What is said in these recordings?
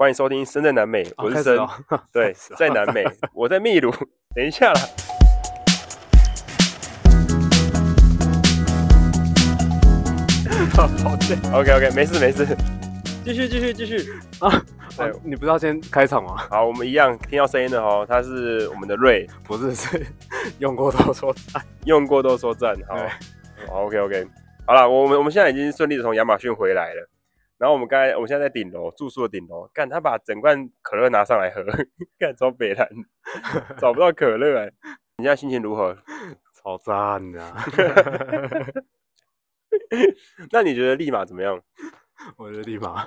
欢迎收听《深在南美》，我是深，哦、对，在南美，我在秘鲁。等一下啦。好，好，OK OK，没事没事，继续继续继续啊！哎，你不是要先开场吗？好，我们一样听到声音的哦，他是我们的瑞，不是是用过都说赞，用过都说赞。好，好，OK OK，好了，我们我们现在已经顺利的从亚马逊回来了。然后我们刚才，我们现在在顶楼住宿的顶楼，干他把整罐可乐拿上来喝，干超北蓝，找不到可乐哎！你现在心情如何？超赞啊！那你觉得立马怎么样？我觉得利马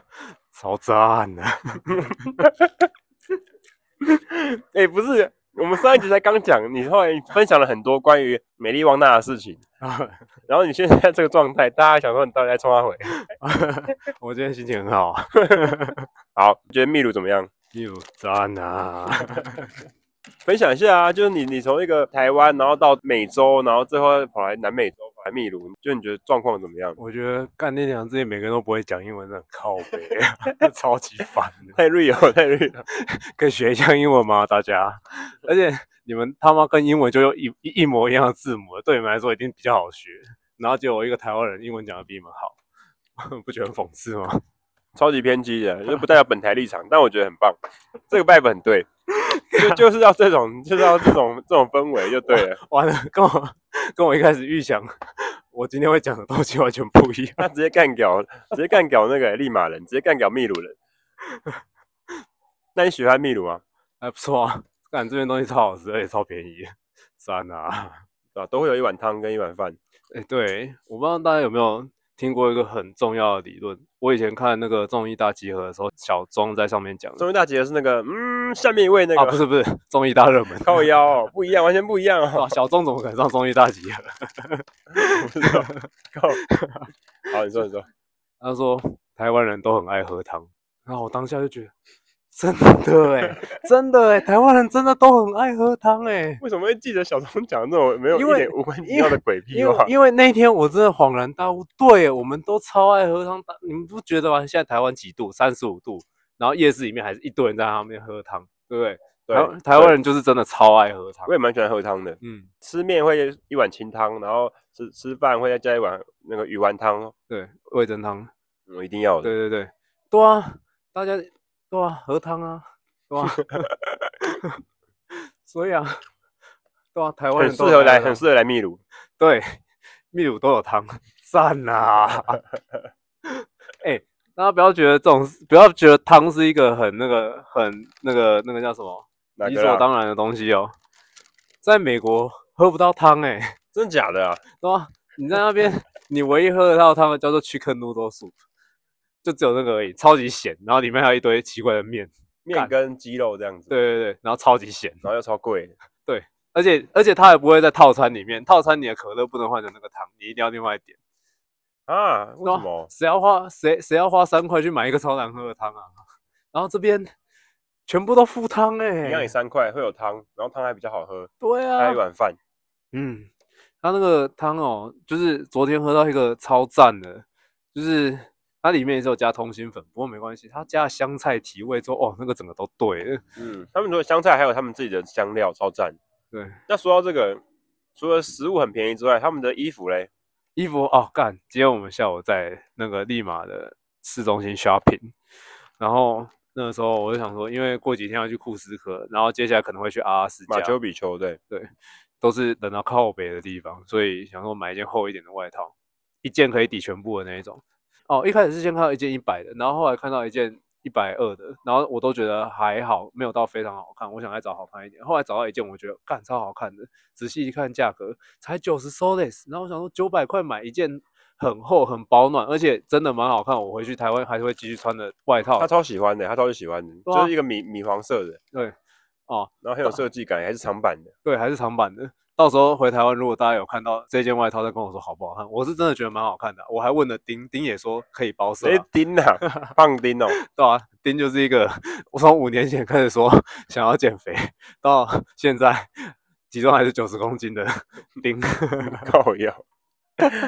超赞啊！哎、欸，不是。我们上一集才刚讲，你后来分享了很多关于美丽旺娜的事情，然后你现在这个状态，大家想说你到底在冲啥回？我今天心情很好，好，你觉得秘鲁怎么样？秘鲁赞啊！分享一下啊，就是你你从一个台湾，然后到美洲，然后最后跑来南美洲，跑来秘鲁，就你觉得状况怎么样？我觉得干那两这些每个人都不会讲英文，很靠北，超级烦，太 real 太 real，可以学一下英文吗？大家？而且你们他妈跟英文就用一一一模一样的字母，对你们来说一定比较好学。然后结果我一个台湾人英文讲的比你们好，不觉得很讽刺吗？超级偏激的，就不代表本台立场，但我觉得很棒，这个 vibe 很对。就就是要这种，就是要这种这种氛围就对了。完了，跟我跟我一开始预想，我今天会讲的东西完全不一样。他直接干掉，直接干掉那个利马人，直接干掉秘鲁人。那你喜欢秘鲁吗？还不错啊，感觉这边东西超好吃，而且超便宜，赞啊！啊，都会有一碗汤跟一碗饭。哎、欸，对，我不知道大家有没有。听过一个很重要的理论，我以前看那个综艺大集合的时候，小钟在上面讲。综艺大集合是那个，嗯，下面一位那个，啊、不是不是，综艺大热门，靠腰、哦，不一样，完全不一样哦。啊、小钟怎么可能上综艺大集合？不知道，靠。好，你说你说，他说台湾人都很爱喝汤，然后我当下就觉得。真的哎，真的哎，台湾人真的都很爱喝汤哎。为什么会记得小钟讲的那种没有一点无关紧要的鬼屁话？因为那天我真的恍然大悟，对，我们都超爱喝汤。你们不觉得吗？现在台湾几度？三十五度，然后夜市里面还是一堆人在那边喝汤，对不对？对，台湾人就是真的超爱喝汤。我也蛮喜欢喝汤的，嗯，吃面会一碗清汤，然后吃吃饭会再加一碗那个鱼丸汤，对，味噌汤，我一定要的。对对对，对啊，大家。对啊，喝汤啊，对啊，所以啊，对啊，台湾人很适合来，很适合来秘鲁。对，秘鲁都有汤，赞啊！哎、欸，大家不要觉得这种，不要觉得汤是一个很那个、很那个、那个叫什么理所当然的东西哦。在美国喝不到汤，哎，真的假的啊？对啊，你在那边，你唯一喝得到汤叫做 Chicken Noodle Soup。就只有那个而已，超级咸，然后里面还有一堆奇怪的面，面跟鸡肉这样子。对对对，然后超级咸，然后又超贵。对，而且而且它也不会在套餐里面，套餐你的可乐不能换成那个汤，你一定要另外点。啊？为什么？谁要花谁谁要花三块去买一个超难喝的汤啊？然后这边全部都附汤哎，一样也三块会有汤，然后汤还比较好喝。对啊，还有一碗饭。嗯，它那个汤哦，就是昨天喝到一个超赞的，就是。它里面也是有加通心粉，不过没关系，它加了香菜提味之后，哦，那个整个都对。嗯，他们除了香菜，还有他们自己的香料，超赞。对，那说到这个，除了食物很便宜之外，他们的衣服嘞？衣服哦，干！今天我们下午在那个利马的市中心 shopping，然后那个时候我就想说，因为过几天要去库斯科，然后接下来可能会去阿拉斯加、马丘比丘，对对，都是等到靠北的地方，所以想说买一件厚一点的外套，一件可以抵全部的那一种。哦，一开始是先看到一件一百的，然后后来看到一件一百二的，然后我都觉得还好，没有到非常好看。我想再找好看一点，后来找到一件，我觉得干超好看的，仔细一看价格才九十 soles，然后我想说九百块买一件很厚很保暖，而且真的蛮好看。我回去台湾还是会继续穿的外套。他超喜欢的，他超级喜欢的，啊、就是一个米米黄色的，对，哦，然后很有设计感，还是长版的，对，还是长版的。到时候回台湾，如果大家有看到这件外套，再跟我说好不好看。我是真的觉得蛮好看的，我还问了丁，丁也说可以包色。哎，丁啊，胖丁哦，对啊，丁就是一个，我从五年前开始说想要减肥，到现在体重还是九十公斤的丁，靠腰。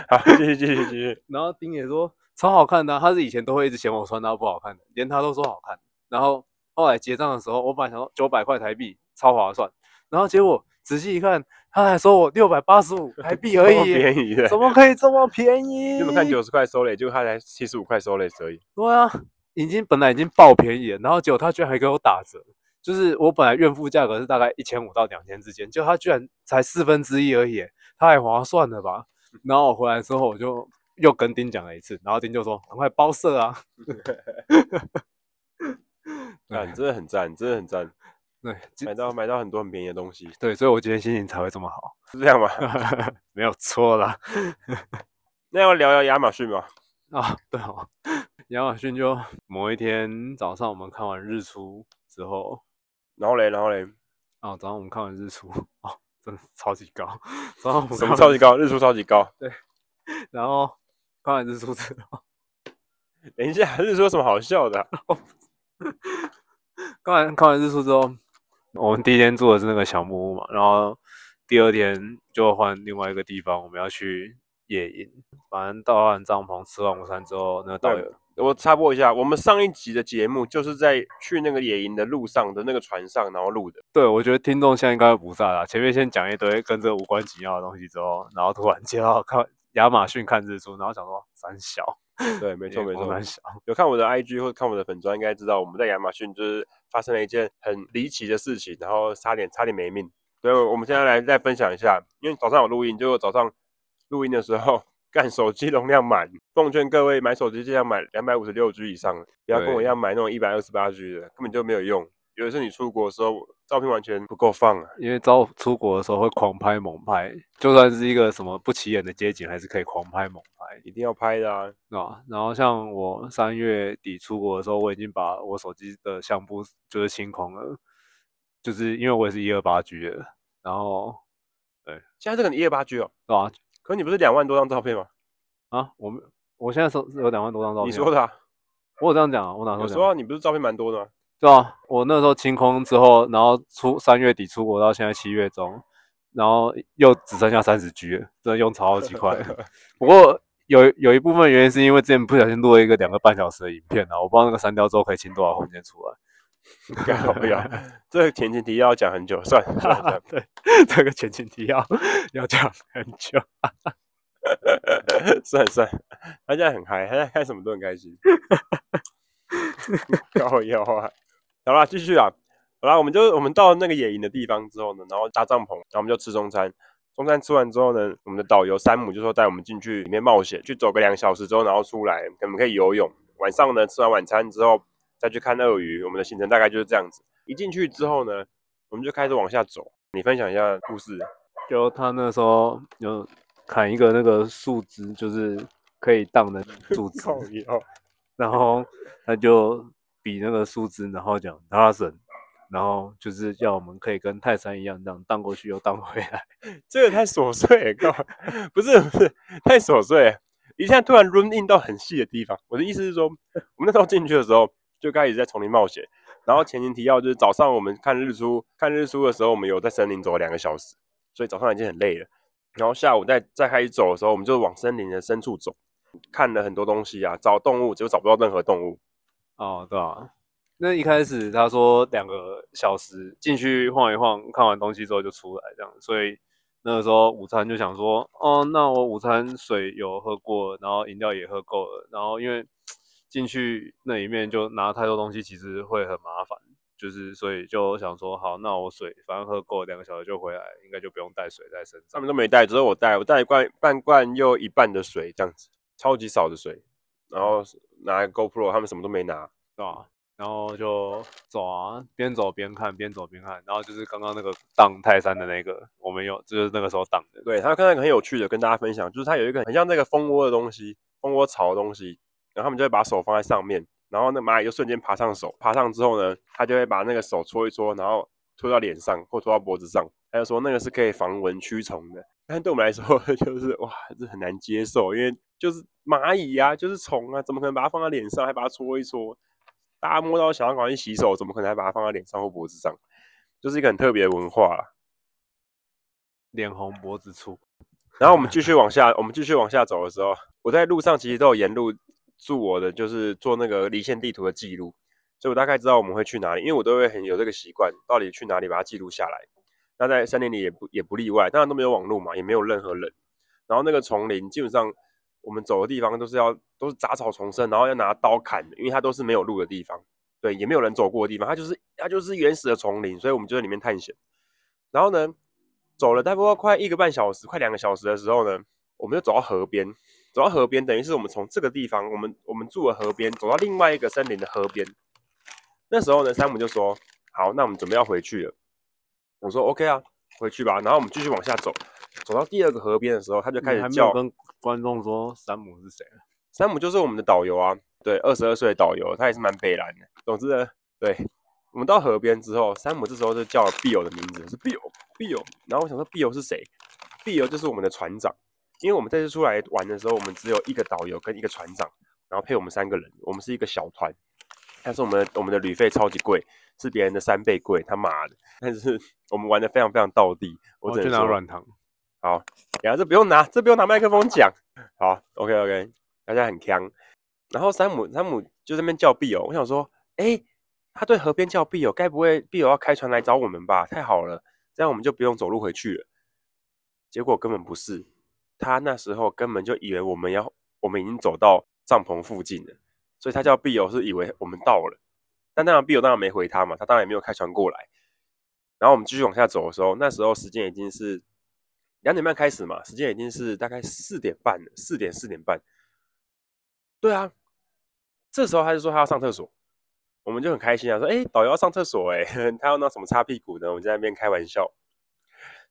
好，继续继续继续。然后丁也说超好看的，他是以前都会一直嫌我穿搭不好看的，连他都说好看。然后后来结账的时候，我本来想说九百块台币超划算，然后结果仔细一看，他还收我六百八十五台币而已，便宜的，怎么可以这么便宜？你们看九十块收嘞，结果他才七十五块收嘞，而已对啊，已经本来已经爆便宜了，然后结果他居然还给我打折，就是我本来原付价格是大概一千五到两千之间，结果他居然才四分之一而已，他还划算了吧？然后我回来之后我就。又跟丁讲了一次，然后丁就说：“赶快包色啊！” 啊，真的很赞，真的很赞。对，买到买到很多很便宜的东西。对，所以我今天心情才会这么好，是这样吗？没有错啦。那要聊聊亚马逊吗？啊，对哦，亚马逊就某一天早上我们看完日出之后，然后嘞，然后嘞，啊，早上我们看完日出，哦，真的超级高。早上我们什么超级高？日出超级高。对，然后。看完日出之后，等一下，日出有什么好笑的、啊？看完看完日出之后，我们第一天住的是那个小木屋嘛，然后第二天就换另外一个地方，我们要去野营。反正到完帐篷，吃完午餐之后，那个导游，我插播一下，我们上一集的节目就是在去那个野营的路上的那个船上，然后录的。对，我觉得听众现在应该会不在了。前面先讲一堆跟这个无关紧要的东西之后，然后突然接到看。亚马逊看日出，然后想说三小，对，没错没错。有看我的 IG 或者看我的粉砖，应该知道我们在亚马逊就是发生了一件很离奇的事情，然后差点差点没命。对，我们现在来再分享一下，因为早上有录音，就早上录音的时候，干手机容量满，奉劝各位买手机尽量买两百五十六 G 以上，不要跟我一样买那种一百二十八 G 的，根本就没有用。有一次你出国的时候，照片完全不够放啊，因为照出国的时候会狂拍猛拍，就算是一个什么不起眼的街景，还是可以狂拍猛拍，一定要拍的啊，啊。然后像我三月底出国的时候，我已经把我手机的相簿就是清空了，就是因为我也是一二八 G 的。然后，对，现在这个你一二八 G 哦，是吧？可你不是两万多张照片吗？啊，我们我现在手有两万多张照片。你说的啊？我有这样讲啊？我哪说？我说你不是照片蛮多的吗？对啊，我那时候清空之后，然后出三月底出国到现在七月中，然后又只剩下三十 G 了，真的用超级快。不过有有一部分原因是因为之前不小心录了一个两个半小时的影片啊，我不知道那个删掉之后可以清多少空间出来。不要，这个前情提要讲很久，算算，算对，这个前情提要要讲很久。算了 算了，他现在很嗨，他现在看什么都很开心。高腰啊！好啦，继续啊！好啦，我们就我们到那个野营的地方之后呢，然后搭帐篷，然后我们就吃中餐。中餐吃完之后呢，我们的导游山姆就说带我们进去里面冒险，去走个两个小时之后，然后出来，我们可以游泳。晚上呢，吃完晚餐之后再去看鳄鱼。我们的行程大概就是这样子。一进去之后呢，我们就开始往下走。你分享一下故事。就他那时候有砍一个那个树枝，就是可以荡的 树枝，然后他就。比那个树枝，然后讲拉绳，然后就是叫我们可以跟泰山一样这样荡过去又荡回来。这个太琐碎了，不是不是太琐碎，一下突然 run in 到很细的地方。我的意思是说，我们那时候进去的时候就开始在丛林冒险。然后前情提要就是早上我们看日出，看日出的时候我们有在森林走了两个小时，所以早上已经很累了。然后下午再再开始走的时候，我们就往森林的深处走，看了很多东西啊，找动物，结果找不到任何动物。哦，对啊，那一开始他说两个小时进去晃一晃，看完东西之后就出来这样，所以那个时候午餐就想说，哦，那我午餐水有喝过，然后饮料也喝够了，然后因为进去那里面就拿太多东西，其实会很麻烦，就是所以就想说，好，那我水反正喝够两个小时就回来，应该就不用带水在身上。他们都没带，只有我带，我带一罐半罐又一半的水这样子，超级少的水。然后拿一个 GoPro，他们什么都没拿，对吧？然后就走啊，边走边看，边走边看。然后就是刚刚那个荡泰山的那个，我们有，就是那个时候荡的。对，他看到一个很有趣的，跟大家分享，就是他有一个很像那个蜂窝的东西，蜂窝巢的东西。然后他们就会把手放在上面，然后那蚂蚁就瞬间爬上手，爬上之后呢，他就会把那个手搓一搓，然后搓到脸上或搓到脖子上。他就说那个是可以防蚊驱虫的。但对我们来说，就是哇，这很难接受，因为就是蚂蚁啊，就是虫啊，怎么可能把它放在脸上，还把它搓一搓？大家摸到想要赶快去洗手，怎么可能还把它放在脸上或脖子上？就是一个很特别的文化啦。脸红脖子粗。然后我们继续往下，我们继续往下走的时候，我在路上其实都有沿路住我的，就是做那个离线地图的记录。所以我大概知道我们会去哪里，因为我都会很有这个习惯，到底去哪里把它记录下来。那在森林里也不也不例外，当然都没有网络嘛，也没有任何人。然后那个丛林基本上我们走的地方都是要都是杂草丛生，然后要拿刀砍的，因为它都是没有路的地方，对，也没有人走过的地方，它就是它就是原始的丛林，所以我们就在里面探险。然后呢，走了大概快一个半小时，快两个小时的时候呢，我们就走到河边，走到河边等于是我们从这个地方，我们我们住的河边走到另外一个森林的河边。那时候呢，山姆就说：“好，那我们准备要回去了。”我说：“OK 啊，回去吧。”然后我们继续往下走，走到第二个河边的时候，他就开始叫跟观众说：“山姆是谁？”山姆就是我们的导游啊，对，二十二岁的导游，他也是蛮北蓝的。总之呢，对，我们到河边之后，山姆这时候就叫了 Bill 的名字，是 Bill，Bill。然后我想说，Bill 是谁？Bill 就是我们的船长，因为我们这次出来玩的时候，我们只有一个导游跟一个船长，然后配我们三个人，我们是一个小团。但是我们我们的旅费超级贵，是别人的三倍贵，他妈的！但是 我们玩的非常非常到地。我只能说软糖。好，然后这不用拿，这不用拿麦克风讲。好，OK OK，大家很锵。然后山姆山姆就在那边叫碧友，我想说，哎，他对河边叫碧友，该不会碧友要开船来找我们吧？太好了，这样我们就不用走路回去了。结果根本不是，他那时候根本就以为我们要，我们已经走到帐篷附近了。所以他叫碧友是以为我们到了，但当然碧友当然没回他嘛，他当然也没有开船过来。然后我们继续往下走的时候，那时候时间已经是两点半开始嘛，时间已经是大概四点半了，四点四点半。对啊，这时候他就说他要上厕所，我们就很开心啊，说哎，导游要上厕所哎，他要拿什么擦屁股呢？我们在那边开玩笑，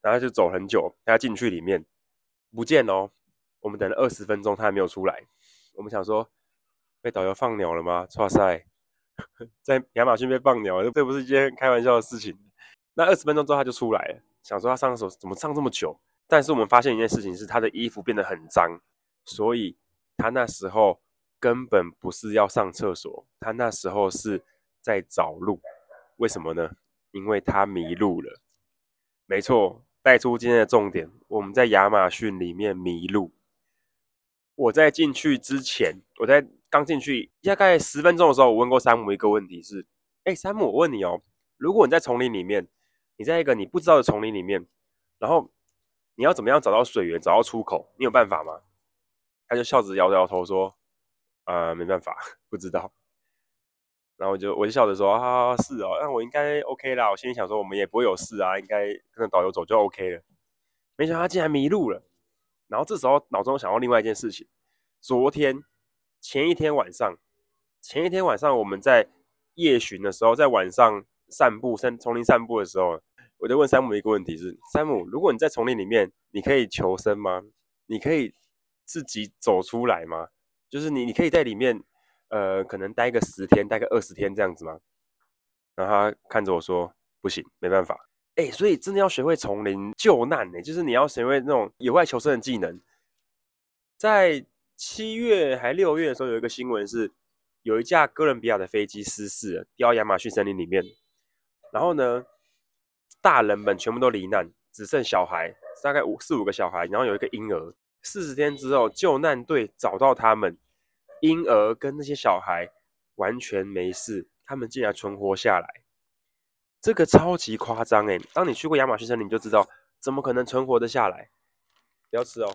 然后就走很久，他进去里面不见哦，我们等了二十分钟，他还没有出来，我们想说。被导游放鸟了吗？哇塞，在亚马逊被放鸟，这不是一件开玩笑的事情。那二十分钟之后他就出来了，想说他上厕所怎么上这么久？但是我们发现一件事情是他的衣服变得很脏，所以他那时候根本不是要上厕所，他那时候是在找路。为什么呢？因为他迷路了。没错，带出今天的重点，我们在亚马逊里面迷路。我在进去之前，我在。刚进去大概十分钟的时候，我问过山姆一个问题是：哎，山姆，我问你哦，如果你在丛林里面，你在一个你不知道的丛林里面，然后你要怎么样找到水源、找到出口？你有办法吗？他就笑着摇了摇头说：啊、没办法，不知道。然后我就我就笑着说：啊，是哦，那我应该 OK 啦。我心里想说，我们也不会有事啊，应该跟着导游走就 OK 了。没想到他竟然迷路了。然后这时候脑中想到另外一件事情：昨天。前一天晚上，前一天晚上我们在夜巡的时候，在晚上散步、森丛林散步的时候，我就问山姆一个问题是：山姆，如果你在丛林里面，你可以求生吗？你可以自己走出来吗？就是你，你可以在里面，呃，可能待个十天，待个二十天这样子吗？然后他看着我说：不行，没办法。哎，所以真的要学会丛林救难呢，就是你要学会那种野外求生的技能，在。七月还六月的时候，有一个新闻是，有一架哥伦比亚的飞机失事了，掉亚马逊森林里面。然后呢，大人们全部都罹难，只剩小孩，大概五四五个小孩，然后有一个婴儿。四十天之后，救难队找到他们，婴儿跟那些小孩完全没事，他们竟然存活下来，这个超级夸张诶，当你去过亚马逊森林，你就知道怎么可能存活的下来。不要吃哦。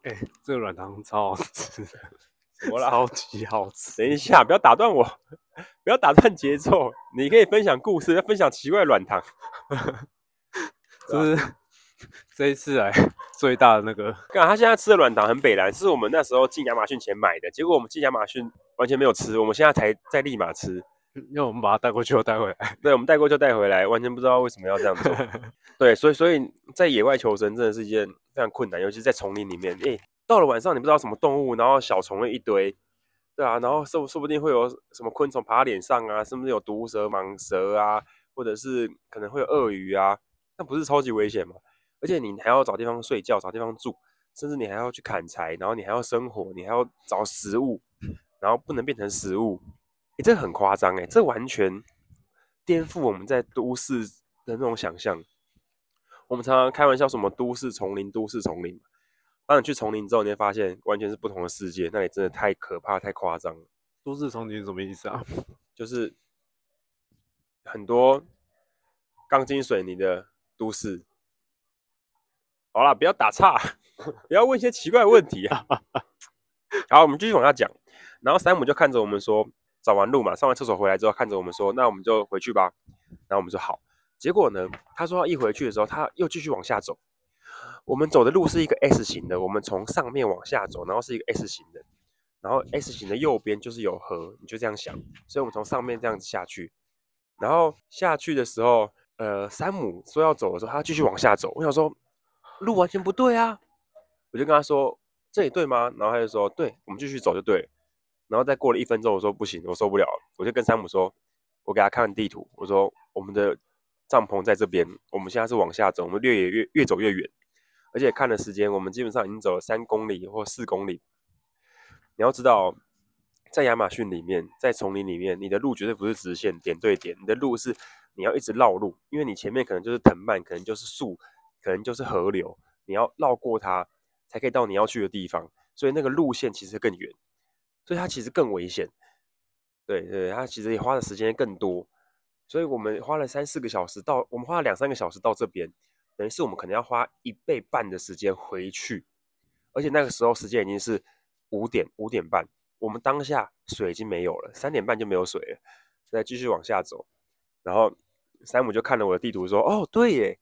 哎、欸，这个软糖超好吃，我啦超级好吃。等一下，不要打断我，不要打断节奏。你可以分享故事，要分享奇怪的软糖。就是这一次来最大的那个。看他现在吃的软糖很北蓝，是我们那时候进亚马逊前买的，结果我们进亚马逊完全没有吃，我们现在才在立马吃，因为我们把它带过去又带回来。对，我们带过去就带回来，完全不知道为什么要这样做。对，所以所以在野外求生真的是一件。非常困难，尤其是在丛林里面。诶，到了晚上，你不知道什么动物，然后小虫了一堆，对啊，然后说说不定会有什么昆虫爬脸上啊，是不是有毒蛇、蟒蛇啊，或者是可能会有鳄鱼啊？那不是超级危险吗？而且你还要找地方睡觉，找地方住，甚至你还要去砍柴，然后你还要生火，你还要找食物，然后不能变成食物。诶，这很夸张哎，这完全颠覆我们在都市的那种想象。我们常常开玩笑，什么都市丛林，都市丛林。当你去丛林之后，你会发现完全是不同的世界，那里真的太可怕，太夸张了。都市丛林什么意思啊？就是很多钢筋水泥的都市。好啦，不要打岔，不要问一些奇怪的问题啊。好，我们继续往下讲。然后山姆就看着我们说，找完路嘛，上完厕所回来之后，看着我们说，那我们就回去吧。然后我们说好。结果呢，他说一回去的时候，他又继续往下走。我们走的路是一个 S 型的，我们从上面往下走，然后是一个 S 型的，然后 S 型的右边就是有河，你就这样想。所以我们从上面这样子下去，然后下去的时候，呃，山姆说要走的时候，他继续往下走。我想说，路完全不对啊，我就跟他说，这里对吗？然后他就说，对，我们继续走就对。然后再过了一分钟，我说不行，我受不了，我就跟山姆说，我给他看地图，我说我们的帐篷在这边，我们现在是往下走，我们越野越越走越远。而且看了时间，我们基本上已经走了三公里或四公里。你要知道，在亚马逊里面，在丛林里面，你的路绝对不是直线点对点，你的路是你要一直绕路，因为你前面可能就是藤蔓，可能就是树，可能就是河流，你要绕过它才可以到你要去的地方。所以那个路线其实更远，所以它其实更危险。对对，它其实也花的时间更多。所以我们花了三四个小时到，我们花了两三个小时到这边。等于是我们可能要花一倍半的时间回去，而且那个时候时间已经是五点五点半，我们当下水已经没有了，三点半就没有水了，再继续往下走，然后山姆就看了我的地图说：“哦，对耶。”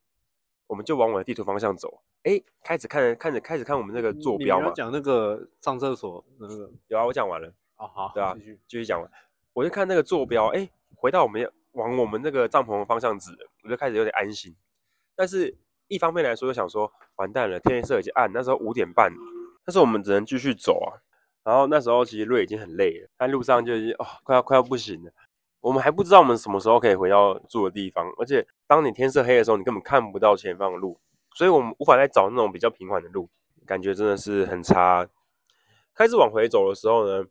我们就往我的地图方向走，哎，开始看，看着开始看我们那个坐标嘛。讲那个上厕所那个有啊，我讲完了。哦，好，对啊，继续继续讲完，我就看那个坐标，哎，回到我们往我们那个帐篷的方向指，我就开始有点安心，但是。一方面来说，就想说完蛋了，天色已经暗，那时候五点半，但是我们只能继续走啊。然后那时候其实瑞已经很累了，在路上就已经哦，快要快要不行了。我们还不知道我们什么时候可以回到住的地方，而且当你天色黑的时候，你根本看不到前方的路，所以我们无法再找那种比较平缓的路，感觉真的是很差。开始往回走的时候呢，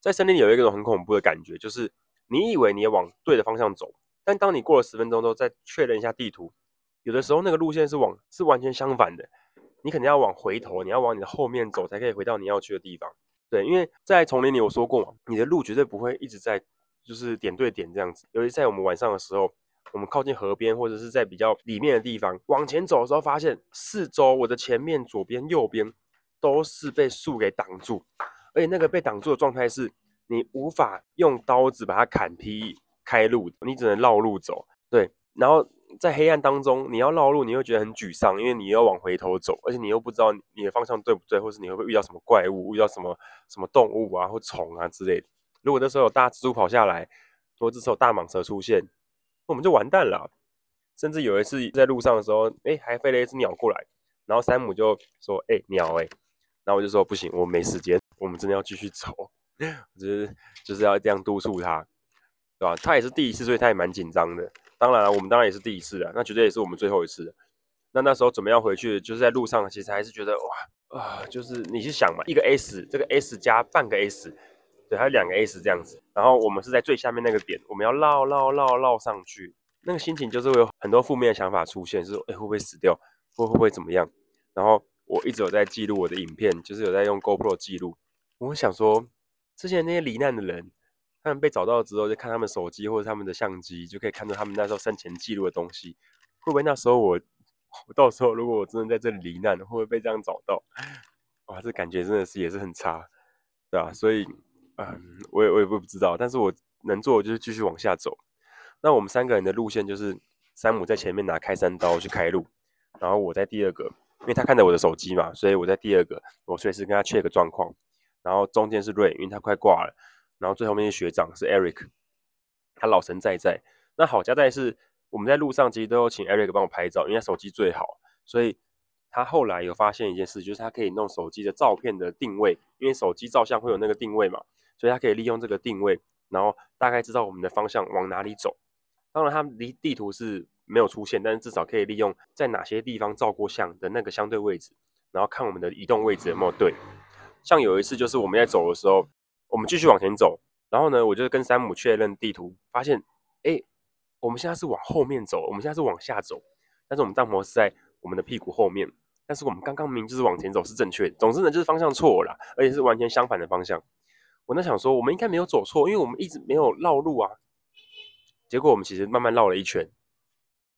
在森林里有一个很恐怖的感觉，就是你以为你也往对的方向走，但当你过了十分钟之后，再确认一下地图。有的时候那个路线是往是完全相反的，你肯定要往回头，你要往你的后面走才可以回到你要去的地方。对，因为在丛林里我说过嘛，你的路绝对不会一直在就是点对点这样子。尤其在我们晚上的时候，我们靠近河边或者是在比较里面的地方往前走的时候，发现四周我的前面、左边、右边都是被树给挡住，而且那个被挡住的状态是你无法用刀子把它砍劈开路，你只能绕路走。对，然后。在黑暗当中，你要绕路，你会觉得很沮丧，因为你又要往回头走，而且你又不知道你的方向对不对，或是你会不会遇到什么怪物，遇到什么什么动物啊或虫啊之类的。如果那时候有大蜘蛛跑下来，或者是有大蟒蛇出现，我们就完蛋了。甚至有一次在路上的时候，哎，还飞了一只鸟过来，然后山姆就说：“哎，鸟哎。”然后我就说：“不行，我没时间，我们真的要继续走。”就是就是要这样督促他，对吧？他也是第一次，所以他也蛮紧张的。当然了，我们当然也是第一次的，那绝对也是我们最后一次。那那时候准备要回去，就是在路上，其实还是觉得哇啊，就是你去想嘛，一个 S，这个 S 加半个 S，对，还有两个 S 这样子。然后我们是在最下面那个点，我们要绕绕绕绕上去，那个心情就是会有很多负面的想法出现，是哎会不会死掉，会会不会怎么样？然后我一直有在记录我的影片，就是有在用 GoPro 记录。我想说，之前那些罹难的人。他们被找到之后，就看他们手机或者他们的相机，就可以看到他们那时候生前记录的东西。会不会那时候我，我到时候如果我真的在这里罹难，会不会被这样找到？哇，这感觉真的是也是很差，对吧？所以，嗯，我也我也不知道，但是我能做的就是继续往下走。那我们三个人的路线就是，山姆在前面拿开山刀去开路，然后我在第二个，因为他看着我的手机嘛，所以我在第二个，我随时跟他 check 状况。然后中间是瑞，因为他快挂了。然后最后面是学长，是 Eric，他老神在在。那好家在是我们在路上其实都有请 Eric 帮我拍照，因为他手机最好，所以他后来有发现一件事，就是他可以弄手机的照片的定位，因为手机照相会有那个定位嘛，所以他可以利用这个定位，然后大概知道我们的方向往哪里走。当然他离地图是没有出现，但是至少可以利用在哪些地方照过相的那个相对位置，然后看我们的移动位置有没有对。像有一次就是我们在走的时候。我们继续往前走，然后呢，我就跟山姆确认地图，发现，哎，我们现在是往后面走，我们现在是往下走，但是我们帐篷是在我们的屁股后面，但是我们刚刚明明就是往前走是正确，总之呢，就是方向错了啦，而且是完全相反的方向。我那想说，我们应该没有走错，因为我们一直没有绕路啊。结果我们其实慢慢绕了一圈。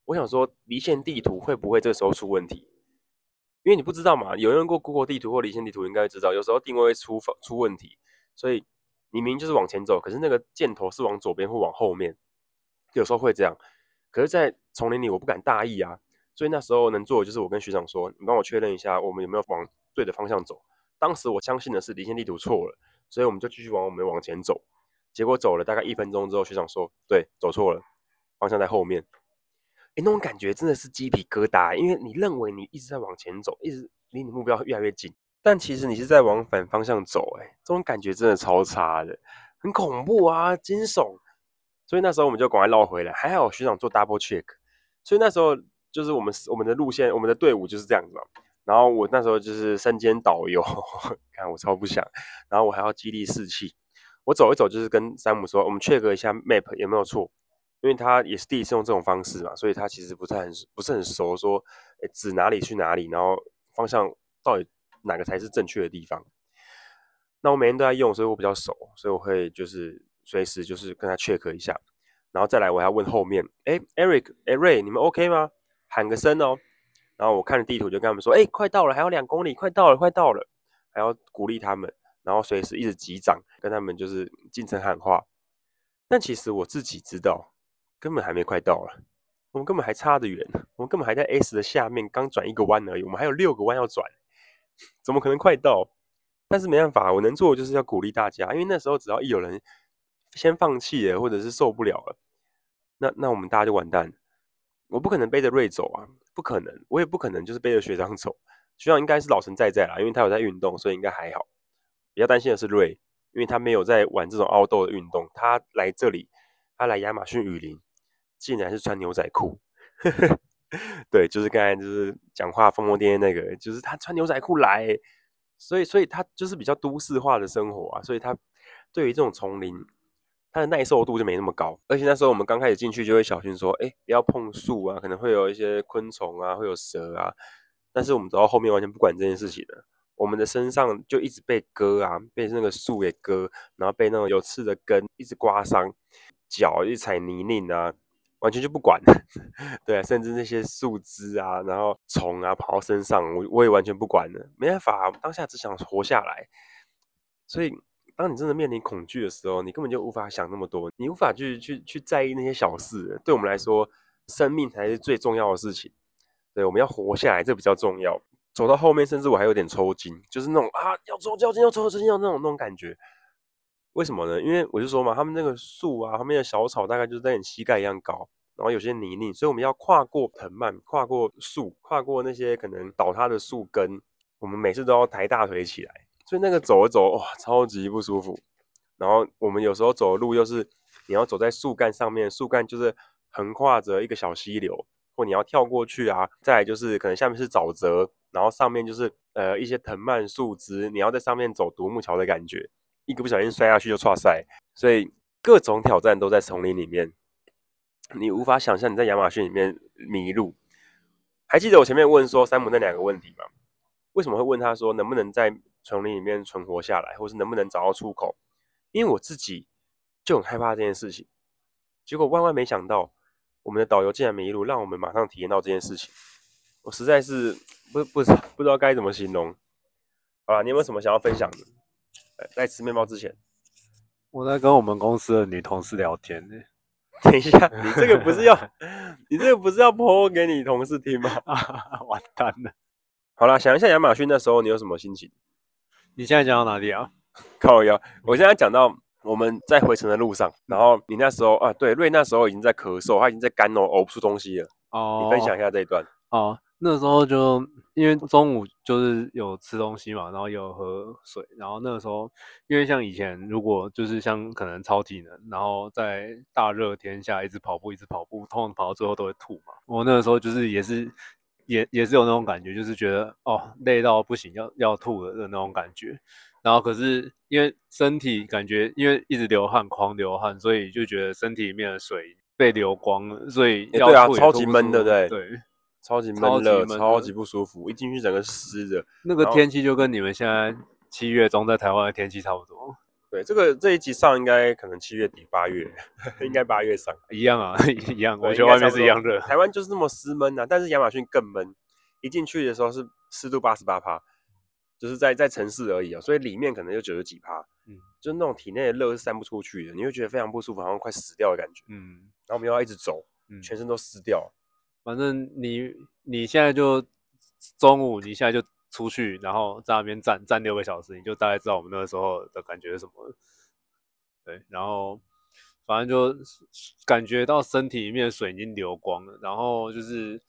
我想说，离线地图会不会这时候出问题？因为你不知道嘛，有用过 Google 地图或离线地图，应该知道，有时候定位会出出问题。所以你明明就是往前走，可是那个箭头是往左边或往后面，有时候会这样。可是，在丛林里，我不敢大意啊。所以那时候能做的就是我跟学长说：“你帮我确认一下，我们有没有往对的方向走。”当时我相信的是离线地图错了，所以我们就继续往我们往前走。结果走了大概一分钟之后，学长说：“对，走错了，方向在后面。”诶，那种感觉真的是鸡皮疙瘩，因为你认为你一直在往前走，一直离你目标越来越近，但其实你是在往反方向走。诶，这种感觉真的超差的，很恐怖啊，惊悚。所以那时候我们就赶快绕回来，还好学长做 double check。所以那时候就是我们我们的路线，我们的队伍就是这样子嘛。然后我那时候就是身兼导游，看我超不想，然后我还要激励士气。我走一走，就是跟山姆说，我们 check 一下 map 有没有错。因为他也是第一次用这种方式嘛，所以他其实不太很不是很熟，说诶指哪里去哪里，然后方向到底哪个才是正确的地方。那我每天都在用，所以我比较熟，所以我会就是随时就是跟他 check 一下，然后再来我还要问后面，诶 Eric，诶 Ray，你们 OK 吗？喊个声哦。然后我看着地图就跟他们说，诶快到了，还有两公里，快到了，快到了，还要鼓励他们，然后随时一直击掌，跟他们就是进城喊话。但其实我自己知道。根本还没快到了，我们根本还差得远，我们根本还在 S 的下面，刚转一个弯而已，我们还有六个弯要转，怎么可能快到？但是没办法，我能做的就是要鼓励大家，因为那时候只要一有人先放弃了，或者是受不了了，那那我们大家就完蛋。我不可能背着瑞走啊，不可能，我也不可能就是背着学长走，学长应该是老神在在啦，因为他有在运动，所以应该还好。比较担心的是瑞，因为他没有在玩这种凹豆的运动，他来这里，他来亚马逊雨林。竟然是穿牛仔裤，对，就是刚才就是讲话疯疯癫癫那个，就是他穿牛仔裤来，所以所以他就是比较都市化的生活啊，所以他对于这种丛林，它的耐受度就没那么高。而且那时候我们刚开始进去就会小心说，哎，不要碰树啊，可能会有一些昆虫啊，会有蛇啊。但是我们走到后面完全不管这件事情了，我们的身上就一直被割啊，被那个树给割，然后被那种有刺的根一直刮伤，脚一踩泥泞啊。完全就不管，对啊，甚至那些树枝啊，然后虫啊跑到身上，我我也完全不管了。没办法，当下只想活下来。所以，当你真的面临恐惧的时候，你根本就无法想那么多，你无法去去去在意那些小事。对我们来说，生命才是最重要的事情。对，我们要活下来，这比较重要。走到后面，甚至我还有点抽筋，就是那种啊，要抽要抽筋要抽筋要那种那种感觉。为什么呢？因为我就说嘛，他们那个树啊，旁边的小草大概就是在你膝盖一样高，然后有些泥泞，所以我们要跨过藤蔓，跨过树，跨过那些可能倒塌的树根，我们每次都要抬大腿起来，所以那个走一走，哇，超级不舒服。然后我们有时候走的路又是你要走在树干上面，树干就是横跨着一个小溪流，或你要跳过去啊。再就是可能下面是沼泽，然后上面就是呃一些藤蔓树枝，你要在上面走独木桥的感觉。一个不小心摔下去就剉赛，所以各种挑战都在丛林里面，你无法想象你在亚马逊里面迷路。还记得我前面问说山姆那两个问题吗？为什么会问他说能不能在丛林里面存活下来，或是能不能找到出口？因为我自己就很害怕这件事情。结果万万没想到，我们的导游竟然迷路，让我们马上体验到这件事情。我实在是不不不知道该怎么形容。好了，你有没有什么想要分享的？在吃面包之前，我在跟我们公司的女同事聊天呢。等一下，你这个不是要，你这个不是要 po 给你同事听吗？完蛋了！好啦，想一下亚马逊那时候你有什么心情？你现在讲到哪里啊？靠腰！我现在讲到我们在回程的路上，然后你那时候啊，对，瑞那时候已经在咳嗽，他已经在干呕，呕不出东西了。哦，你分享一下这一段。哦。那时候就因为中午就是有吃东西嘛，然后有喝水，然后那个时候因为像以前如果就是像可能超体能，然后在大热天下一直跑步一直跑步，通常跑到最后都会吐嘛。我那个时候就是也是也也是有那种感觉，就是觉得哦累到不行要要吐的那种感觉。然后可是因为身体感觉因为一直流汗狂流汗，所以就觉得身体里面的水被流光了，所以要吐对啊，超级闷的，对对。超级闷热，超级不舒服，一进去整个湿的。那个天气就跟你们现在七月中在台湾的天气差不多。对，这个这一集上应该可能七月底八月，应该八月上，一样啊，一样。我觉得外面是一样热，台湾就是那么湿闷啊，但是亚马逊更闷。一进去的时候是湿度八十八趴，就是在在城市而已啊，所以里面可能就九十几帕，嗯，就是那种体内的热是散不出去的，你会觉得非常不舒服，好像快死掉的感觉，嗯。然后我们又要一直走，嗯，全身都湿掉。反正你你现在就中午，你现在就。出去，然后在那边站站六个小时，你就大概知道我们那个时候的感觉是什么。对，然后反正就感觉到身体里面的水已经流光了，然后就是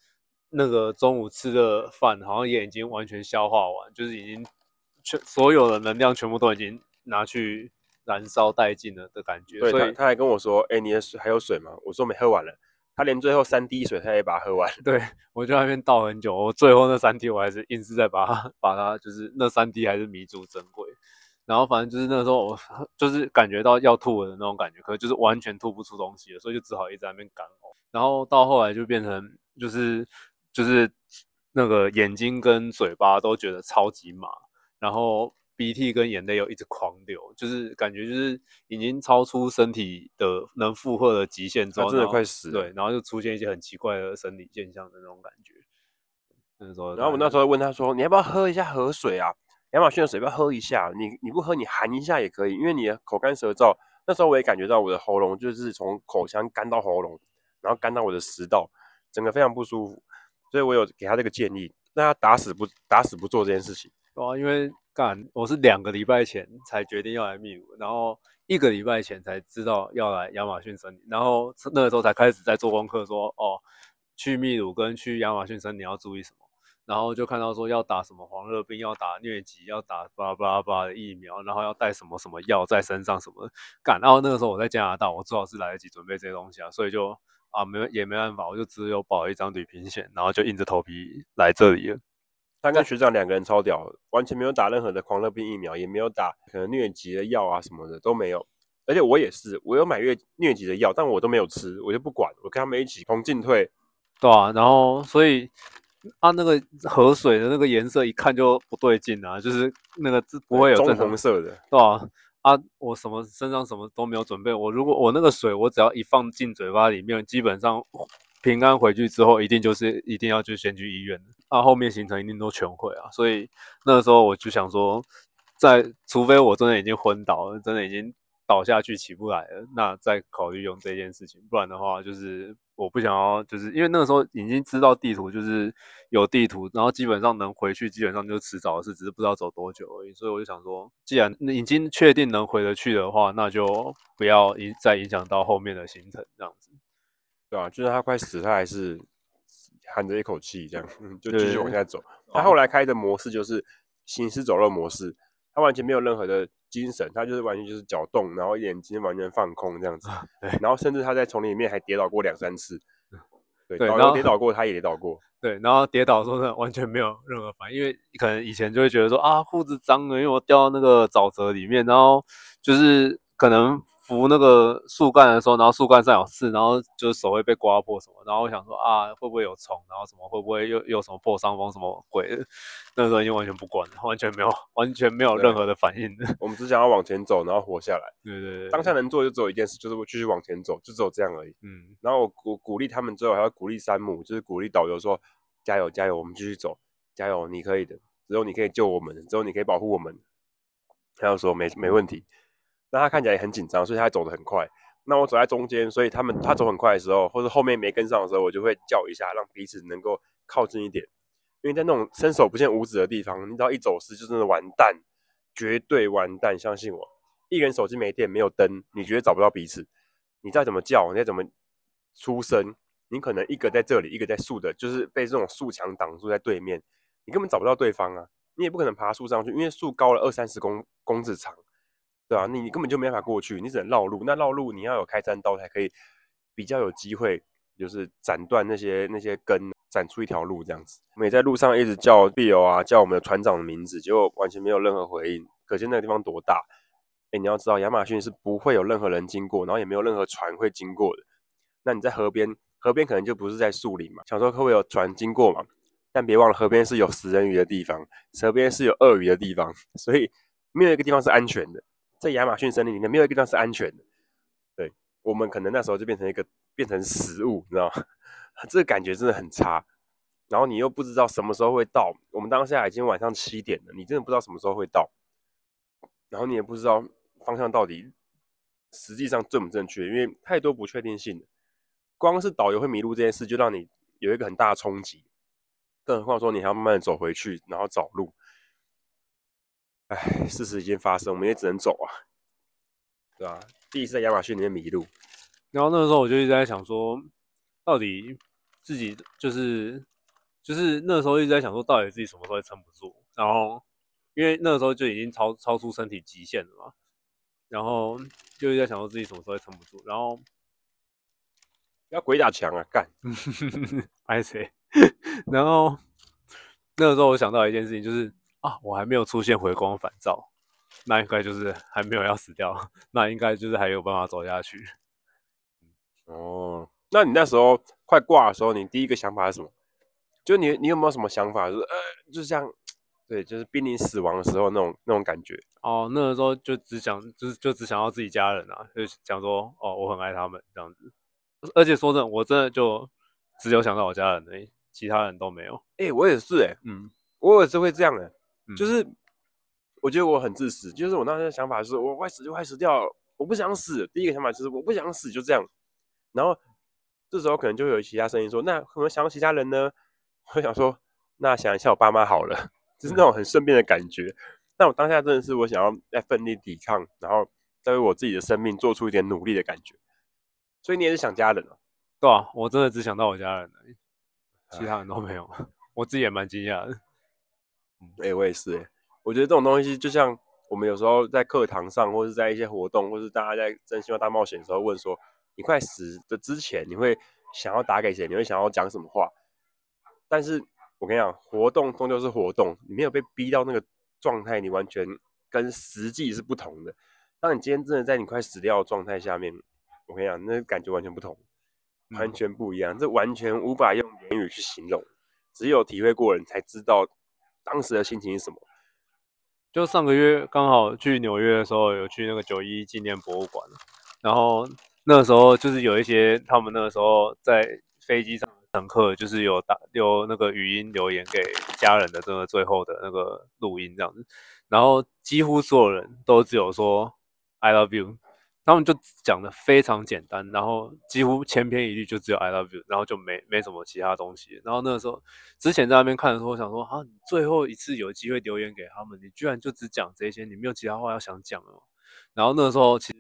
那个中午吃的饭好像也已经完全消化完，就是已经全所有的能量全部都已经拿去燃烧殆尽了的感觉。对，所以他他还跟我说：“哎，你的水还有水吗？”我说：“没喝完了。”他连最后三滴水，他也把它喝完。对，我就在那边倒很久，我最后那三滴，我还是硬是在把它，把它，就是那三滴还是弥足珍贵。然后反正就是那时候，我就是感觉到要吐了的那种感觉，可是就是完全吐不出东西了，所以就只好一直在那边干呕。然后到后来就变成，就是就是那个眼睛跟嘴巴都觉得超级麻，然后。鼻涕跟眼泪又一直狂流，就是感觉就是已经超出身体的能负荷的极限之后，真的快死了。对，然后就出现一些很奇怪的生理现象的那种感觉。那时候，然后我那时候问他说：“你要不要喝一下河水啊？亚马逊的水要不要喝一下？你你不喝，你含一下也可以，因为你的口干舌燥。那时候我也感觉到我的喉咙就是从口腔干到喉咙，然后干到我的食道，整个非常不舒服。所以我有给他这个建议，那他打死不打死不做这件事情。啊，因为。干，我是两个礼拜前才决定要来秘鲁，然后一个礼拜前才知道要来亚马逊森林，然后那个时候才开始在做功课说，哦，去秘鲁跟去亚马逊森林要注意什么，然后就看到说要打什么黄热病，要打疟疾，要打巴拉巴拉巴拉的疫苗，然后要带什么什么药在身上什么的，干，然后那个时候我在加拿大，我最好是来得及准备这些东西啊，所以就啊没也没办法，我就只有保一张旅平险，然后就硬着头皮来这里了。他跟学长两个人超屌，完全没有打任何的狂热病疫苗，也没有打可能疟疾的药啊什么的都没有。而且我也是，我有买疟疟疾的药，但我都没有吃，我就不管，我跟他们一起同进退。对啊，然后所以啊，那个河水的那个颜色一看就不对劲啊，就是那个字不会有棕红色的，对啊，啊，我什么身上什么都没有准备，我如果我那个水我只要一放进嘴巴里面，基本上。平安回去之后，一定就是一定要就先去医院，那后面行程一定都全毁啊。所以那个时候我就想说，在除非我真的已经昏倒了，真的已经倒下去起不来了，那再考虑用这件事情。不然的话，就是我不想要，就是因为那个时候已经知道地图，就是有地图，然后基本上能回去，基本上就迟早的事，只是不知道走多久而已。所以我就想说，既然已经确定能回得去的话，那就不要影再影响到后面的行程，这样子。对啊，就是他快死，他还是含着一口气这样，就继续往下走。他后来开的模式就是行尸走肉模式，他完全没有任何的精神，他就是完全就是脚动，然后眼睛完全放空这样子。对，然后甚至他在丛林里面还跌倒过两三次。对，然后跌倒过，他也跌倒过。对，然后跌倒的时候呢，完全没有任何反应，因为可能以前就会觉得说啊，裤子脏了，因为我掉到那个沼泽里面，然后就是可能。扶那个树干的时候，然后树干上有刺，然后就是手会被刮破什么，然后我想说啊，会不会有虫，然后什么会不会又又什么破伤风什么鬼的？那个时候已经完全不管了，完全没有完全没有任何的反应。我们只想要往前走，然后活下来。对对对，当下能做就只有一件事，就是继续往前走，就只有这样而已。嗯，然后我鼓鼓励他们之后，还要鼓励山姆，就是鼓励导游说加油加油，我们继续走，加油，你可以的，只有你可以救我们，只有你可以保护我们。他要说没没问题。那他看起来也很紧张，所以他走得很快。那我走在中间，所以他们他走很快的时候，或者后面没跟上的时候，我就会叫一下，让彼此能够靠近一点。因为在那种伸手不见五指的地方，你只要一走失，就真的完蛋，绝对完蛋。相信我，一人手机没电，没有灯，你绝对找不到彼此。你再怎么叫，你再怎么出声，你可能一个在这里，一个在树的，就是被这种树墙挡住在对面，你根本找不到对方啊。你也不可能爬树上去，因为树高了二三十公公尺长。对啊，你你根本就没办法过去，你只能绕路。那绕路你要有开山刀才可以比较有机会，就是斩断那些那些根，斩出一条路这样子。我们也在路上一直叫 Bill 啊，叫我们的船长的名字，结果完全没有任何回应。可见那个地方多大？哎，你要知道亚马逊是不会有任何人经过，然后也没有任何船会经过的。那你在河边，河边可能就不是在树林嘛，想说会不会有船经过嘛？但别忘了，河边是有食人鱼的地方，河边是有鳄鱼的地方，所以没有一个地方是安全的。在亚马逊森林里面没有一个地方是安全的。对，我们可能那时候就变成一个变成食物，你知道吗？这个感觉真的很差。然后你又不知道什么时候会到，我们当下已经晚上七点了，你真的不知道什么时候会到。然后你也不知道方向到底实际上正不正确，因为太多不确定性。光是导游会迷路这件事，就让你有一个很大的冲击。更何况说你还要慢慢走回去，然后找路。唉，事实已经发生，我们也只能走啊，对吧？第一次在亚马逊里面迷路，然后那个时候我就一直在想说，到底自己就是就是那个时候一直在想说，到底自己什么时候会撑不住？然后因为那个时候就已经超超出身体极限了嘛，然后就一直在想说自己什么时候会撑不住，然后要鬼打墙啊，干，拍谁？然后那个时候我想到一件事情，就是啊，我还没有出现回光返照，那应该就是还没有要死掉，那应该就是还有办法走下去。哦，那你那时候快挂的时候，你第一个想法是什么？就你你有没有什么想法？就是呃，就像对，就是濒临死亡的时候那种那种感觉。哦，那个时候就只想就是就只想要自己家人啊，就想说哦，我很爱他们这样子。而且说真的，我真的就只有想到我家人而已。其他人都没有。哎、欸，我也是哎、欸，嗯，我也是会这样的、欸嗯，就是我觉得我很自私，就是我当时的想法是，我快死就快死掉，我不想死。第一个想法就是我不想死，就这样。然后这时候可能就会有其他声音说，那可能想到其他人呢？我想说，那想一下我爸妈好了，就是那种很顺便的感觉。但我当下真的是我想要在奋力抵抗，然后再为我自己的生命做出一点努力的感觉。所以你也是想家人哦？对啊，我真的只想到我家人而已。其他人都没有，我自己也蛮惊讶的。哎、欸，我也是哎、欸，我觉得这种东西就像我们有时候在课堂上，或是在一些活动，或是大家在真心话大冒险的时候问说，你快死的之前，你会想要打给谁？你会想要讲什么话？但是我跟你讲，活动终究是活动，你没有被逼到那个状态，你完全跟实际是不同的。当你今天真的在你快死掉的状态下面，我跟你讲，那感觉完全不同。完全不一样，这完全无法用言语去形容，只有体会过人才知道当时的心情是什么。就上个月刚好去纽约的时候，有去那个九一纪念博物馆，然后那时候就是有一些他们那个时候在飞机上乘客，就是有打有那个语音留言给家人的这个最后的那个录音这样子，然后几乎所有人都只有说 I love you。他们就讲的非常简单，然后几乎千篇一律，就只有 I love you，然后就没没什么其他东西。然后那个时候之前在那边看的时候，我想说啊，你最后一次有机会留言给他们，你居然就只讲这些，你没有其他话要想讲哦。然后那个时候其实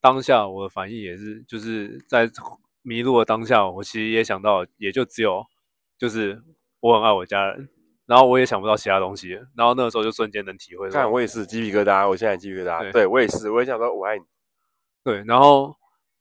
当下我的反应也是，就是在迷路的当下，我其实也想到，也就只有就是我很爱我家人，然后我也想不到其他东西。然后那个时候就瞬间能体会到，看我也是鸡皮疙瘩，我现在鸡皮疙瘩，对，对我也是，我也想说我爱你。对，然后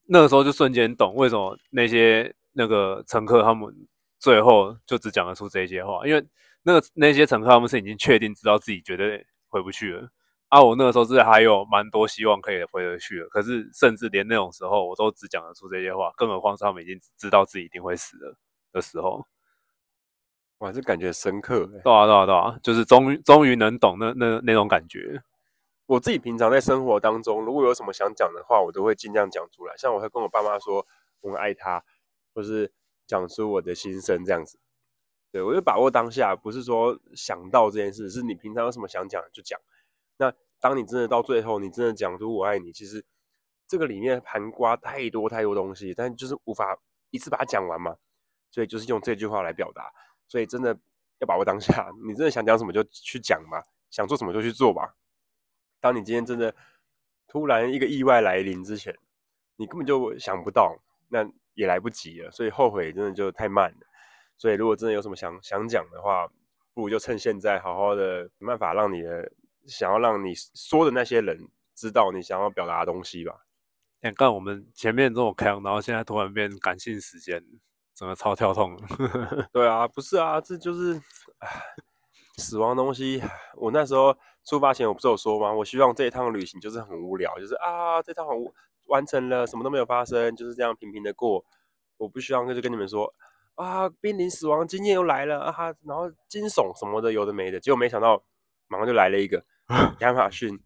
那个时候就瞬间懂为什么那些那个乘客他们最后就只讲得出这些话，因为那个那些乘客他们是已经确定知道自己绝对回不去了，啊，我那个时候是还有蛮多希望可以回得去的，可是甚至连那种时候我都只讲得出这些话，更何况是他们已经知道自己一定会死了的时候，哇，这感觉深刻，对啊对啊对啊，就是终于终于能懂那那那种感觉。我自己平常在生活当中，如果有什么想讲的话，我都会尽量讲出来。像我会跟我爸妈说我爱他，或是讲出我的心声这样子。对，我就把握当下，不是说想到这件事，是你平常有什么想讲就讲。那当你真的到最后，你真的讲出我爱你，其实这个里面含括太多太多东西，但就是无法一次把它讲完嘛。所以就是用这句话来表达。所以真的要把握当下，你真的想讲什么就去讲吧，想做什么就去做吧。当你今天真的突然一个意外来临之前，你根本就想不到，那也来不及了，所以后悔真的就太慢了。所以如果真的有什么想想讲的话，不如就趁现在好好的想办法让你的想要让你说的那些人知道你想要表达的东西吧。你看我们前面这么开，然后现在突然变感性时间，整个超跳痛。对啊，不是啊，这就是死亡东西，我那时候出发前我不是有说吗？我希望这一趟旅行就是很无聊，就是啊，这趟很完成了，什么都没有发生，就是这样平平的过。我不希望就是跟你们说啊，濒临死亡经验又来了啊，然后惊悚什么的有的没的，结果没想到马上就来了一个 亚马逊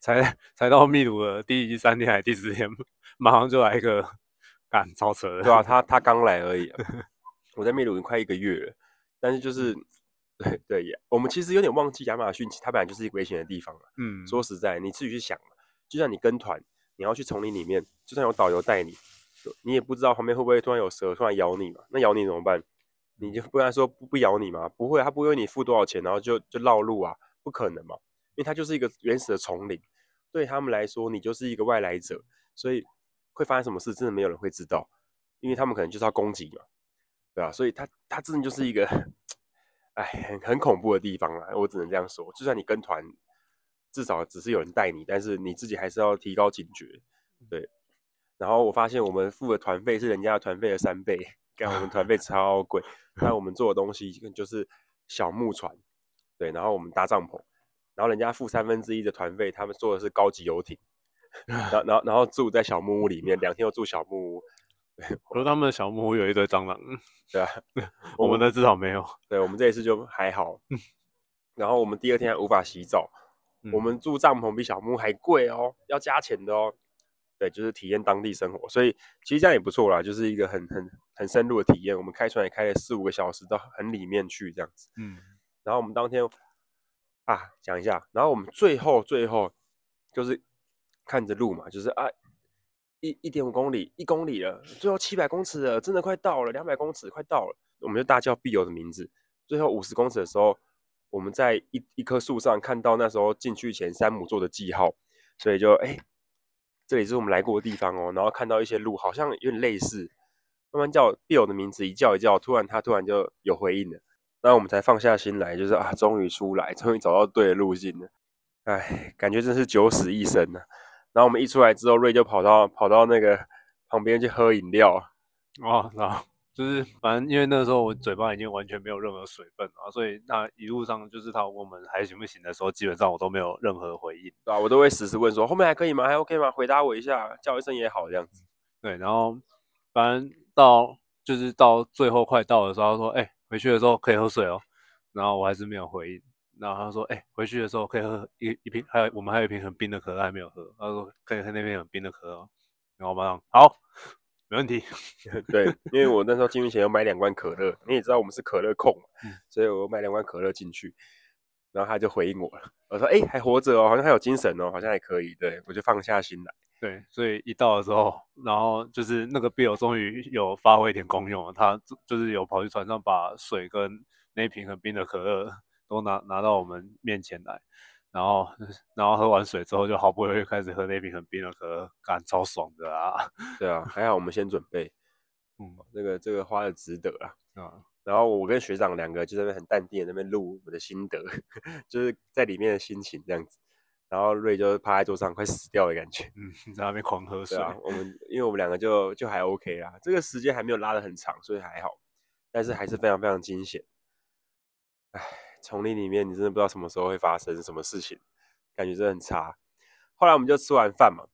才才到秘鲁的第三天还是第四天，马上就来一个干超车的。对啊，他他刚来而已、啊。我在秘鲁已经快一个月了，但是就是对 对也，我们其实有点忘记亚马逊，它本来就是一个危险的地方嘛。嗯，说实在，你自己去想嘛，就像你跟团，你要去丛林里面，就算有导游带你，你也不知道旁边会不会突然有蛇突然咬你嘛？那咬你怎么办？你就不跟他说不不咬你吗？不会，他不会为你付多少钱，然后就就绕路啊？不可能嘛，因为它就是一个原始的丛林，对他们来说，你就是一个外来者，所以会发生什么事，真的没有人会知道，因为他们可能就是要攻击嘛。对啊，所以它它真的就是一个，哎，很很恐怖的地方啊。我只能这样说，就算你跟团，至少只是有人带你，但是你自己还是要提高警觉。对，然后我发现我们付的团费是人家的团费的三倍，干我们团费 超贵。那我们做的东西就是小木船，对，然后我们搭帐篷，然后人家付三分之一的团费，他们坐的是高级游艇，然后然后然后住在小木屋里面，两天又住小木屋。我说他们的小木屋有一堆蟑螂，对啊，我们的至少没有。对，我们这一次就还好。然后我们第二天还无法洗澡，嗯、我们住帐篷比小木屋还贵哦，要加钱的哦。对，就是体验当地生活，所以其实这样也不错啦，就是一个很很很深入的体验。我们开船也开了四五个小时到很里面去这样子。嗯。然后我们当天啊，讲一下，然后我们最后最后就是看着路嘛，就是啊。一一点五公里，一公里了，最后七百公尺了，真的快到了，两百公尺快到了，我们就大叫必友的名字。最后五十公尺的时候，我们在一一棵树上看到那时候进去前山姆做的记号，所以就哎，这里是我们来过的地方哦。然后看到一些路好像有点类似，慢慢叫必友的名字，一叫一叫，突然他突然就有回应了，那我们才放下心来，就是啊，终于出来，终于找到对的路径了。哎，感觉真是九死一生啊。然后我们一出来之后，瑞就跑到跑到那个旁边去喝饮料哦，然后就是反正因为那个时候我嘴巴已经完全没有任何水分啊，所以那一路上就是他问我们还行不行的时候，基本上我都没有任何回应，对吧？我都会时时问说后面还可以吗？还 OK 吗？回答我一下，叫一声也好这样子。对，然后反正到就是到最后快到的时候，他说：“哎，回去的时候可以喝水哦。”然后我还是没有回应。然后他说：“哎、欸，回去的时候可以喝一一瓶，还有我们还有一瓶很冰的可乐还没有喝。”他说：“可以喝那边很冰的可乐。”然后马上好，没问题。对，因为我那时候进去前要买两罐可乐，你也知道我们是可乐控，所以我买两罐可乐进去。然后他就回应我了，我说：“哎、欸，还活着哦，好像还有精神哦，好像还可以。”对，我就放下心来。对，所以一到的时候，然后就是那个 Bill 终于有发挥一点功用了，他就是有跑去船上把水跟那瓶很冰的可乐。都拿拿到我们面前来，然后然后喝完水之后，就好不容易开始喝那瓶很冰的可乐，感超爽的啊！对啊，还好我们先准备，嗯，那个这个花的值得啊。啊，然后我跟学长两个就在那边很淡定的那边录我的心得，就是在里面的心情这样子。然后瑞就趴在桌上快死掉的感觉，嗯，在那边狂喝水。啊，我们因为我们两个就就还 OK 啦，这个时间还没有拉得很长，所以还好，但是还是非常非常惊险。唉。丛林里面，你真的不知道什么时候会发生什么事情，感觉真的很差。后来我们就吃完饭嘛，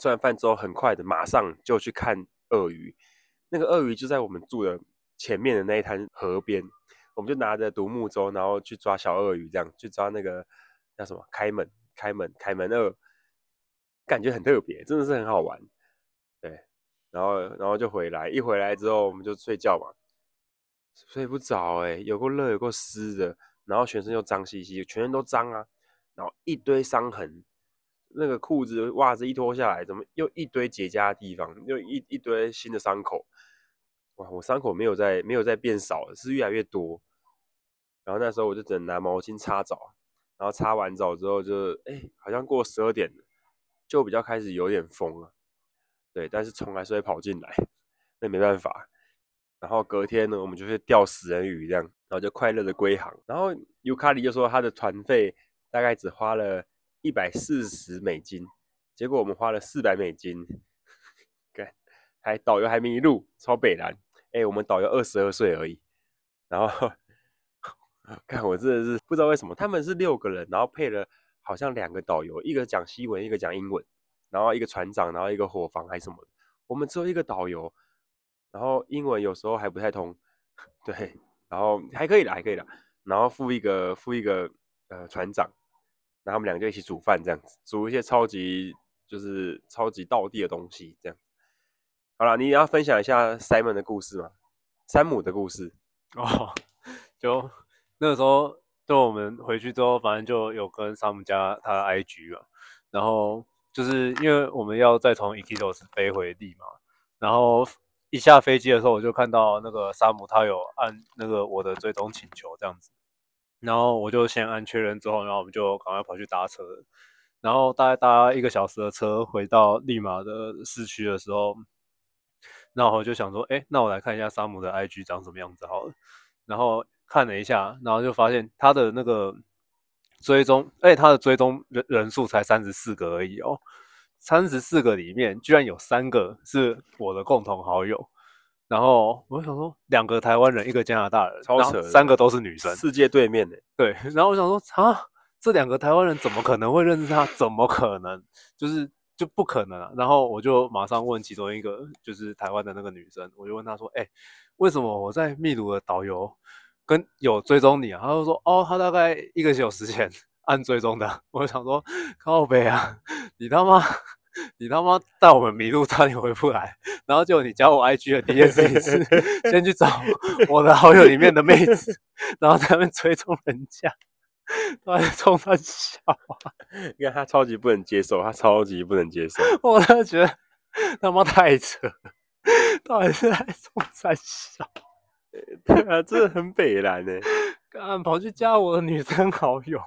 吃完饭之后，很快的马上就去看鳄鱼。那个鳄鱼就在我们住的前面的那一滩河边，我们就拿着独木舟，然后去抓小鳄鱼，这样去抓那个叫什么开门、开门、开门鳄，感觉很特别，真的是很好玩。对，然后然后就回来，一回来之后我们就睡觉嘛。睡不着哎、有够热，有够湿的，然后全身又脏兮兮，全身都脏啊，然后一堆伤痕，那个裤子、袜子一脱下来，怎么又一堆结痂的地方，又一一堆新的伤口，哇，我伤口没有在没有在变少，是越来越多。然后那时候我就只能拿毛巾擦澡，然后擦完澡之后就，哎、好像过十二点了，就比较开始有点风了，对，但是虫还是会跑进来，那没办法。然后隔天呢，我们就去钓死人鱼，这样，然后就快乐的归航。然后尤卡里就说他的团费大概只花了一百四十美金，结果我们花了四百美金，干，还导游还迷路，超北蓝。哎，我们导游二十二岁而已。然后 看我真的是不知道为什么，他们是六个人，然后配了好像两个导游，一个讲西文，一个讲英文，然后一个船长，然后一个伙房还是什么。我们只有一个导游。然后英文有时候还不太通，对，然后还可以的，还可以的。然后付一个付一个呃船长，然后他们两个就一起煮饭，这样子煮一些超级就是超级道地的东西，这样。好了，你要分享一下 Simon 的故事吗？山姆的故事哦，就那个时候，就我们回去之后，反正就有跟山姆加他的 IG 嘛，然后就是因为我们要再从 Ekitos 飞回利嘛，然后一下飞机的时候，我就看到那个山姆他有按那个我的追踪请求这样子。然后我就先按确认之后，然后我们就赶快跑去搭车，然后大概搭一个小时的车回到利马的市区的时候，然后我就想说，哎，那我来看一下山姆的 IG 长什么样子好了。然后看了一下，然后就发现他的那个追踪，哎，他的追踪人人数才三十四个而已哦，三十四个里面居然有三个是我的共同好友。然后我想说，两个台湾人，一个加拿大人，超扯，三个都是女生，世界对面的。对，然后我想说，啊，这两个台湾人怎么可能会认识他？怎么可能？就是就不可能啊！然后我就马上问其中一个，就是台湾的那个女生，我就问她说，哎，为什么我在秘鲁的导游跟有追踪你啊？她就说，哦，他大概一个小时前按追踪的。我就想说，靠北啊，你他妈！你他妈带我们迷路，差点回不来。然后就你加我 IG 的第一件事情是 先去找我的好友里面的妹子，然后在那边追踪人家，他在冲他笑啊！因为他超级不能接受，他超级不能接受。我真的觉得他妈太扯，到底是在冲三笑？对啊，真的很北烂呢。刚跑去加我的女生好友，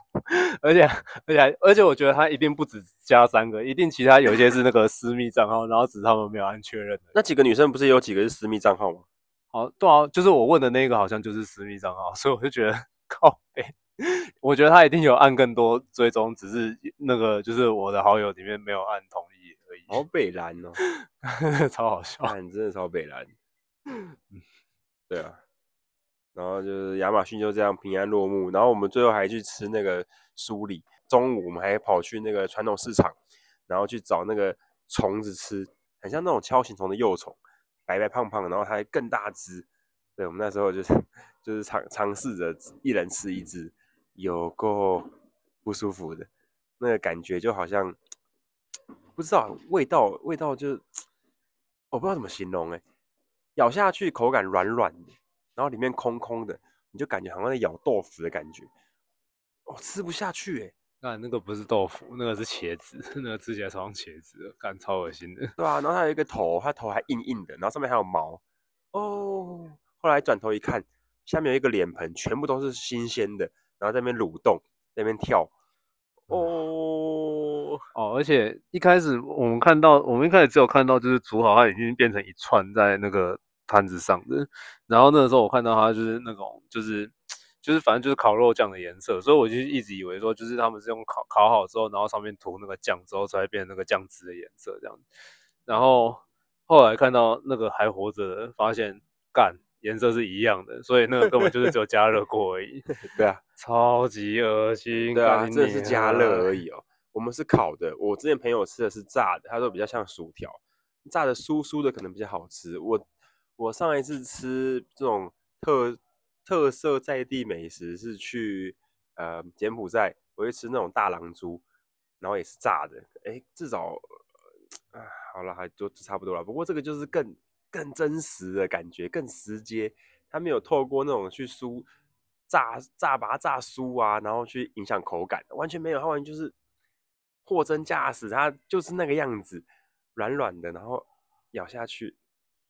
而且而且而且，我觉得他一定不止加三个，一定其他有一些是那个私密账号，然后只是他们没有按确认的。那几个女生不是有几个是私密账号吗？好，对啊，就是我问的那个好像就是私密账号，所以我就觉得靠北，我觉得他一定有按更多追踪，只是那个就是我的好友里面没有按同意而已。好北蓝哦，超好笑，真的超北蓝。对啊。然后就是亚马逊就这样平安落幕，然后我们最后还去吃那个酥里，中午我们还跑去那个传统市场，然后去找那个虫子吃，很像那种锹形虫的幼虫，白白胖胖，然后它还更大只。对，我们那时候就是就是尝尝试着一人吃一只，有够不舒服的，那个感觉就好像不知道味道味道就 我不知道怎么形容哎，咬下去口感软软的。然后里面空空的，你就感觉好像在咬豆腐的感觉，哦，吃不下去哎！那那个不是豆腐，那个是茄子，那个吃起来超像茄子，感超恶心的。对啊，然后它有一个头，它头还硬硬的，然后上面还有毛。哦，后来转头一看，下面有一个脸盆，全部都是新鲜的，然后在那边蠕动，在那边跳。哦哦，而且一开始我们看到，我们一开始只有看到就是煮好，它已经变成一串在那个。摊子上的，然后那个时候我看到它就是那种，就是 就是反正就是烤肉酱的颜色，所以我就一直以为说，就是他们是用烤烤好之后，然后上面涂那个酱之后才会变成那个酱汁的颜色这样。然后后来看到那个还活着的，发现干颜色是一样的，所以那个根本就是只有加热过而已。对啊，超级恶心。对啊，这是加热而已哦。我们是烤的，我之前朋友吃的是炸的，他说比较像薯条，炸的酥酥的可能比较好吃。我。我上一次吃这种特特色在地美食是去呃柬埔寨，我会吃那种大狼猪，然后也是炸的，哎，至少啊好了，还就差不多了。不过这个就是更更真实的感觉，更直接，它没有透过那种去酥炸炸把它炸酥啊，然后去影响口感，完全没有，它完全就是货真价实，它就是那个样子，软软的，然后咬下去。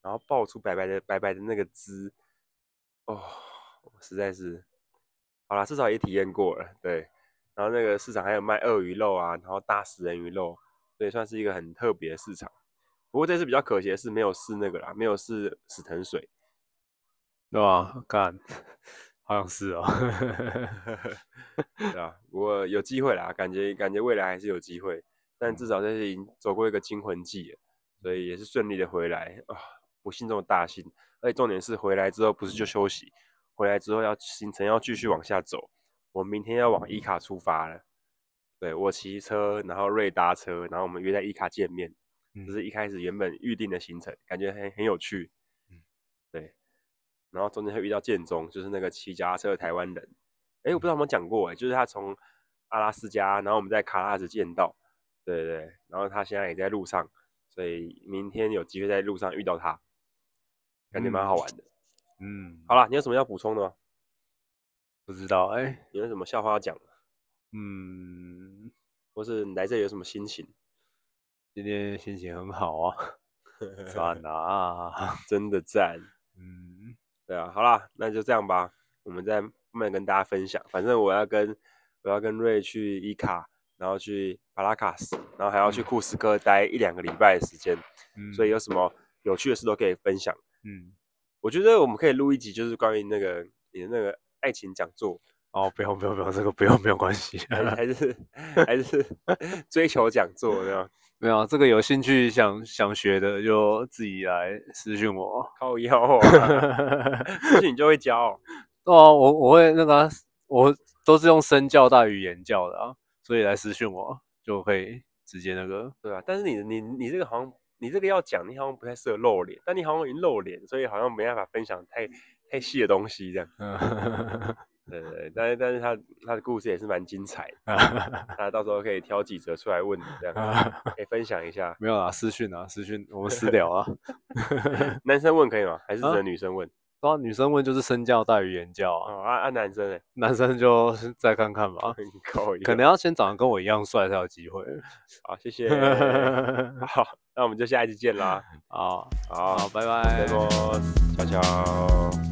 然后爆出白白的白白的那个汁，哦，实在是，好啦，至少也体验过了，对。然后那个市场还有卖鳄鱼肉啊，然后大食人鱼肉，所以算是一个很特别的市场。不过这次比较可惜的是没有试那个啦，没有试死藤水，对吧？干，好像是哦，对啊？不过有机会啦，感觉感觉未来还是有机会，但至少这次已经走过一个惊魂记了，所以也是顺利的回来啊。不幸中的大幸，而且重点是回来之后不是就休息，回来之后要行程要继续往下走。我明天要往伊卡出发了，对，我骑车，然后瑞搭车，然后我们约在伊卡见面，这、就是一开始原本预定的行程，感觉很很有趣，对。然后中间会遇到建中，就是那个骑脚踏车的台湾人，哎，我不知道有没有讲过，哎，就是他从阿拉斯加，然后我们在卡拉斯见到，对对对，然后他现在也在路上，所以明天有机会在路上遇到他，感觉蛮好玩的。嗯，嗯好啦，你有什么要补充的吗？不知道哎、欸，有什么笑话要讲？嗯，或是你来这里有什么心情？今天心情很好啊，赞啊，真的赞。嗯，对啊，好啦，那就这样吧，我们再慢慢跟大家分享。反正我要跟我要跟瑞去伊卡，然后去巴拉卡斯，然后还要去库斯科待一两个礼拜的时间，嗯、所以有什么有趣的事都可以分享。嗯，我觉得我们可以录一集，就是关于那个你的那个爱情讲座。哦，不用不用不用，这个不用没有关系，还是还是 追求讲座这样。没有这个有兴趣想想学的就自己来私讯我，靠腰啊，私讯你就会教哦。哦，我我会那个，我都是用身教大于言教的啊，所以来私讯我就可以直接那个。对啊，但是你你你这个好像你这个要讲，你好像不太适合露脸，但你好像已经露脸，所以好像没办法分享太太细的东西这样。对对对，但是但是他他的故事也是蛮精彩的，那到时候可以挑几则出来问你，这样 可以分享一下。没有啊，私讯啊，私讯，我们私聊啊。男生问可以吗？还是只能女生问？啊，女生问就是身教大于言教啊。哦、啊啊，男生哎？男生就再看看吧。可能要先长得跟我一样帅才有机会。好，谢谢。好，那我们就下一次见啦。好，好，好，拜拜。拜拜，悄悄。